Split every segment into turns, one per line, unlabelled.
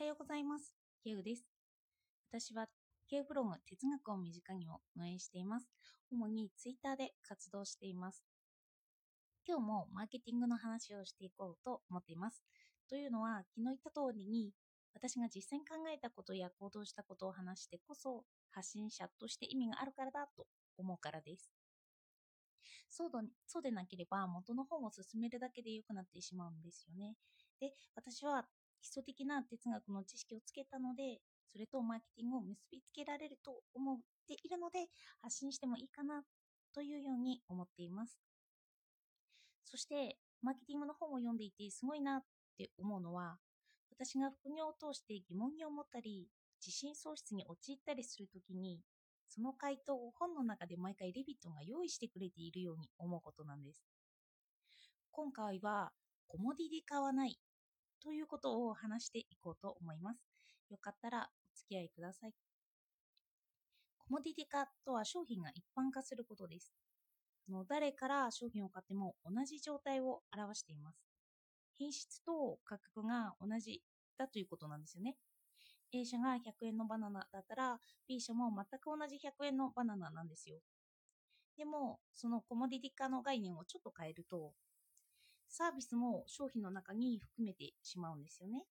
はようございます。ケウです。私はケウブログ哲学を身近にを運営しています。主にツイッターで活動しています。今日もマーケティングの話をしていこうと思っています。というのは、昨日言った通りに、私が実際に考えたことや行動したことを話してこそ、発信者として意味があるからだと思うからです。そうだそうでなければ元の本を進めるだけで良くなってしまうんですよね。で、私は基礎的な哲学の知識をつけたので、それとマーケティングを結びつけられると思っているので、発信してもいいかなというように思っています。そして、マーケティングの本を読んでいてすごいなって思うのは、私が副業を通して疑問に思ったり、自信喪失に陥ったりするときに、その回答を本の中で毎回レビットが用意してくれているように思うことなんです。今回は、コモディティ化はないということを話していこうと思います。よかったらお付き合いください。コモディティ化とは商品が一般化することです。あの誰から商品を買っても同じ状態を表しています。品質と価格が同じだということなんですよね。A 社が100円のバナナだったら B 社も全く同じ100円のバナナなんですよ。でも、そのコモディティ化の概念をちょっと変えると、サービスも商品の中に含めてしまうんですよね。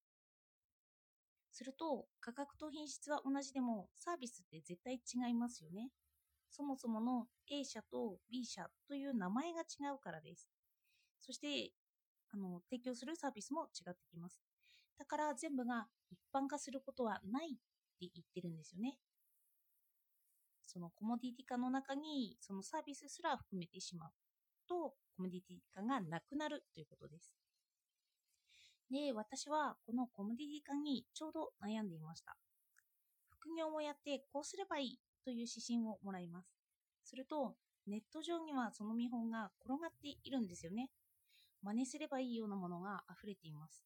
すると、価格と品質は同じでも、サービスって絶対違いますよね。そもそもの A 社と B 社という名前が違うからです。そして、あの、提供するサービスも違ってきます。だから全部が一般化することはないって言ってるんですよね。そのコモディティ化の中にそのサービスすら含めてしまうと、コモディティ化がなくなるということです。で、私はこのコモディティ化にちょうど悩んでいました。副業をやってこうすればいいという指針をもらいます。すると、ネット上にはその見本が転がっているんですよね。真似すればいいようなものが溢れています。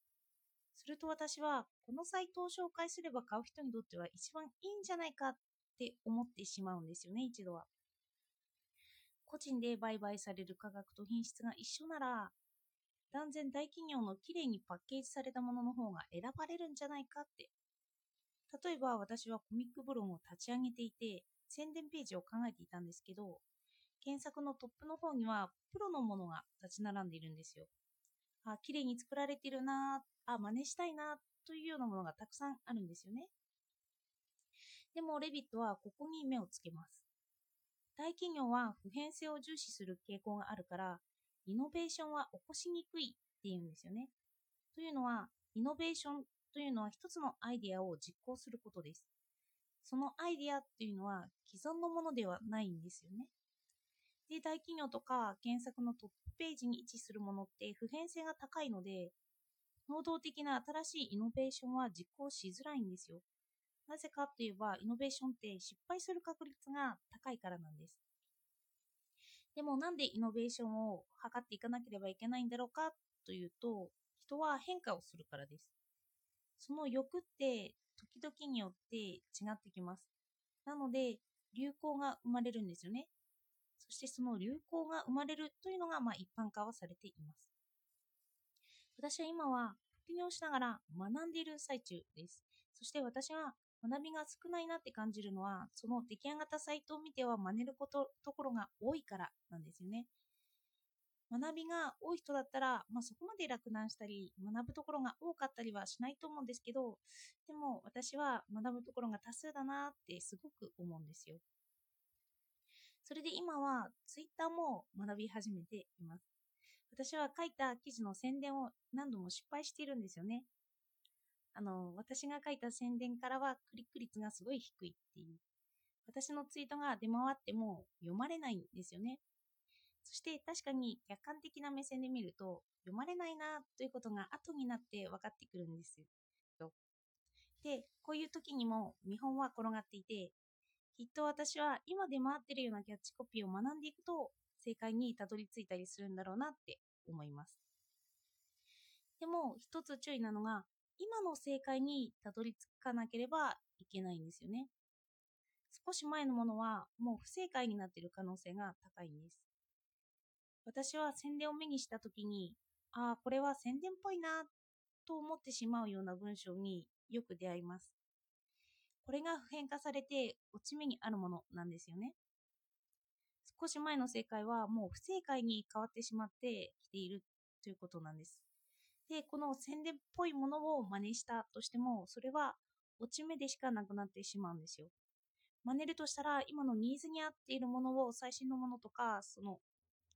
すると私は、このサイトを紹介すれば買う人にとっては一番いいんじゃないかって思ってしまうんですよね、一度は。個人で売買される価格と品質が一緒なら、断然大企業のきれいにパッケージされたものの方が選ばれるんじゃないかって。例えば私はコミックブログを立ち上げていて、宣伝ページを考えていたんですけど、検索のトップの方にはプロのものが立ち並んでいるんですよ。あ、綺麗に作られてるなあ、真似したいなというようなものがたくさんあるんですよね。でも、レビットはここに目をつけます。大企業は普遍性を重視する傾向があるから、イノベーションは起こしにくいっていうんですよね。というのは、イノベーションというのは一つのアイデアを実行することです。そのアイデアっていうのは既存のものではないんですよね。で、大企業とか検索のトップページに位置するものって普遍性が高いので、能動的な新しいイノベーションは実行しづらいんですよ。なぜかといえば、イノベーションって失敗する確率が高いからなんです。でもなんでイノベーションを図っていかなければいけないんだろうかというと、人は変化をするからです。その欲って時々によって違ってきます。なので、流行が生まれるんですよね。そしてその流行が生まれるというのが、まあ、一般化はされています。私は今は副業しながら学んでいる最中です。そして私は学びが少ないなって感じるのは、その出来上がったサイトを見ては真似ることところが多いからなんですよね。学びが多い人だったら、まあ、そこまで落胆したり、学ぶところが多かったりはしないと思うんですけど、でも私は学ぶところが多数だなってすごく思うんですよ。それで今はツイッターも学び始めています。私は書いた記事の宣伝を何度も失敗しているんですよね。あの、私が書いた宣伝からはクリック率がすごい低いっていう。私のツイートが出回っても読まれないんですよね。そして確かに客観的な目線で見ると読まれないなということが後になって分かってくるんですよ。で、こういう時にも見本は転がっていて、きっと私は今出回ってるようなキャッチコピーを学んでいくと正解にたどり着いたりするんだろうなって思います。でも一つ注意なのが今の正解にたどり着かなければいけないんですよね。少し前のものはもう不正解になっている可能性が高いんです。私は宣伝を目にしたときに、ああ、これは宣伝っぽいなと思ってしまうような文章によく出会います。これが普遍化されて落ち目にあるものなんですよね。少し前の正解はもう不正解に変わってしまってきているということなんです。で、この宣伝っぽいものを真似したとしても、それは落ち目でしかなくなってしまうんですよ。真似るとしたら、今のニーズに合っているものを、最新のものとか、その、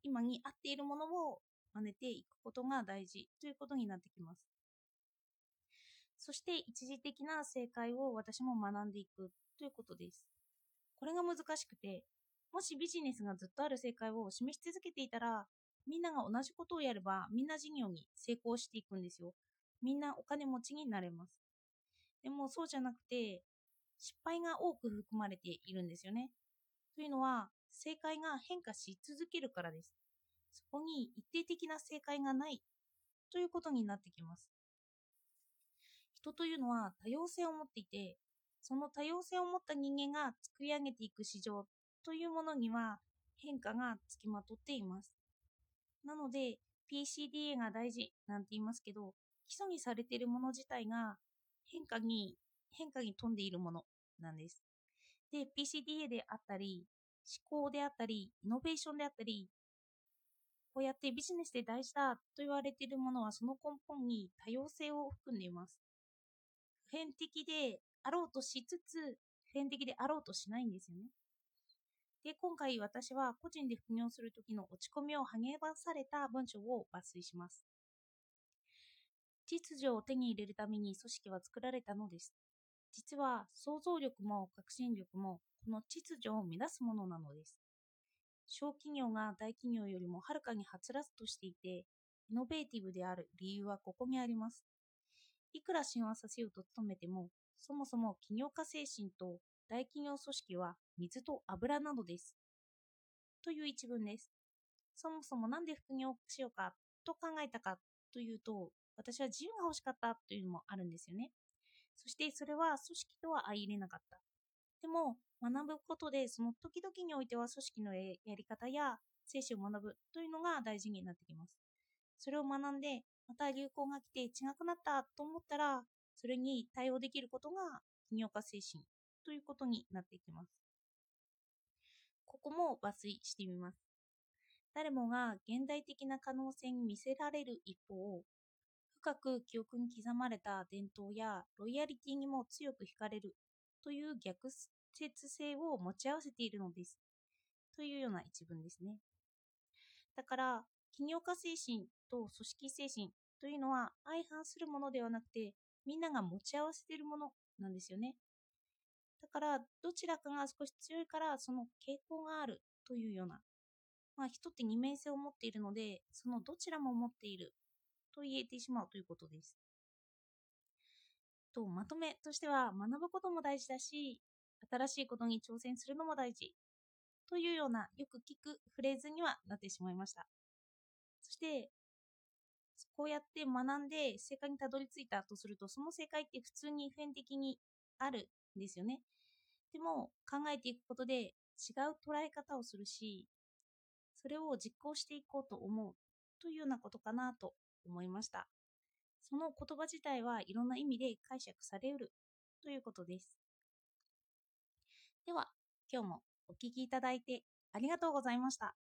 今に合っているものを真似ていくことが大事ということになってきます。そして一時的な正解を私も学んでいくということです。これが難しくて、もしビジネスがずっとある正解を示し続けていたら、みんなが同じことをやれば、みんな事業に成功していくんですよ。みんなお金持ちになれます。でもそうじゃなくて、失敗が多く含まれているんですよね。というのは、正解が変化し続けるからです。そこに一定的な正解がないということになってきます。人というのは多様性を持っていて、その多様性を持った人間が作り上げていく市場というものには変化がつきまとっています。なので、PCDA が大事なんて言いますけど、基礎にされているもの自体が変化に、変化に富んでいるものなんです。で、PCDA であったり、思考であったり、イノベーションであったり、こうやってビジネスで大事だと言われているものはその根本に多様性を含んでいます。普遍的であろうとしつつ、普遍的であろうとしないんですよね。で、今回私は個人で副業するときの落ち込みを励まされた文章を抜粋します。秩序を手に入れるために組織は作られたのです。実は想像力も革新力もこの秩序を目指すものなのです。小企業が大企業よりもはるかにはつらつとしていて、イノベーティブである理由はここにあります。いくら神話させようと努めても、そもそも起業家精神と大企業組織は水と油などです。という一文です。そもそも何で副業をしようかと考えたかというと、私は自由が欲しかったというのもあるんですよね。そしてそれは組織とは相入れなかった。でも、学ぶことで、その時々においては組織のやり方や精神を学ぶというのが大事になってきます。それを学んで、また流行が来て違くなったと思ったら、それに対応できることが起業家精神ということになっていきます。ここも抜粋してみます。誰もが現代的な可能性に見せられる一方、深く記憶に刻まれた伝統やロイヤリティにも強く惹かれるという逆説性を持ち合わせているのです。というような一文ですね。だから、起業家精神と組織精神というのは相反するものではなくて、みんなが持ち合わせているものなんですよね。だから、どちらかが少し強いから、その傾向があるというような。まあ、人って二面性を持っているので、そのどちらも持っていると言えてしまうということです。とまとめとしては学ぶことも大事だし新しいことに挑戦するのも大事というようなよく聞くフレーズにはなってしまいましたそしてこうやって学んで正解にたどり着いたとするとその正解って普通に普遍的にあるですよねでも考えていくことで違う捉え方をするしそれを実行していこうと思うというようなことかなと思いました。その言葉自体はいろんな意味で解釈されうるということです。では、今日もお聴きいただいてありがとうございました。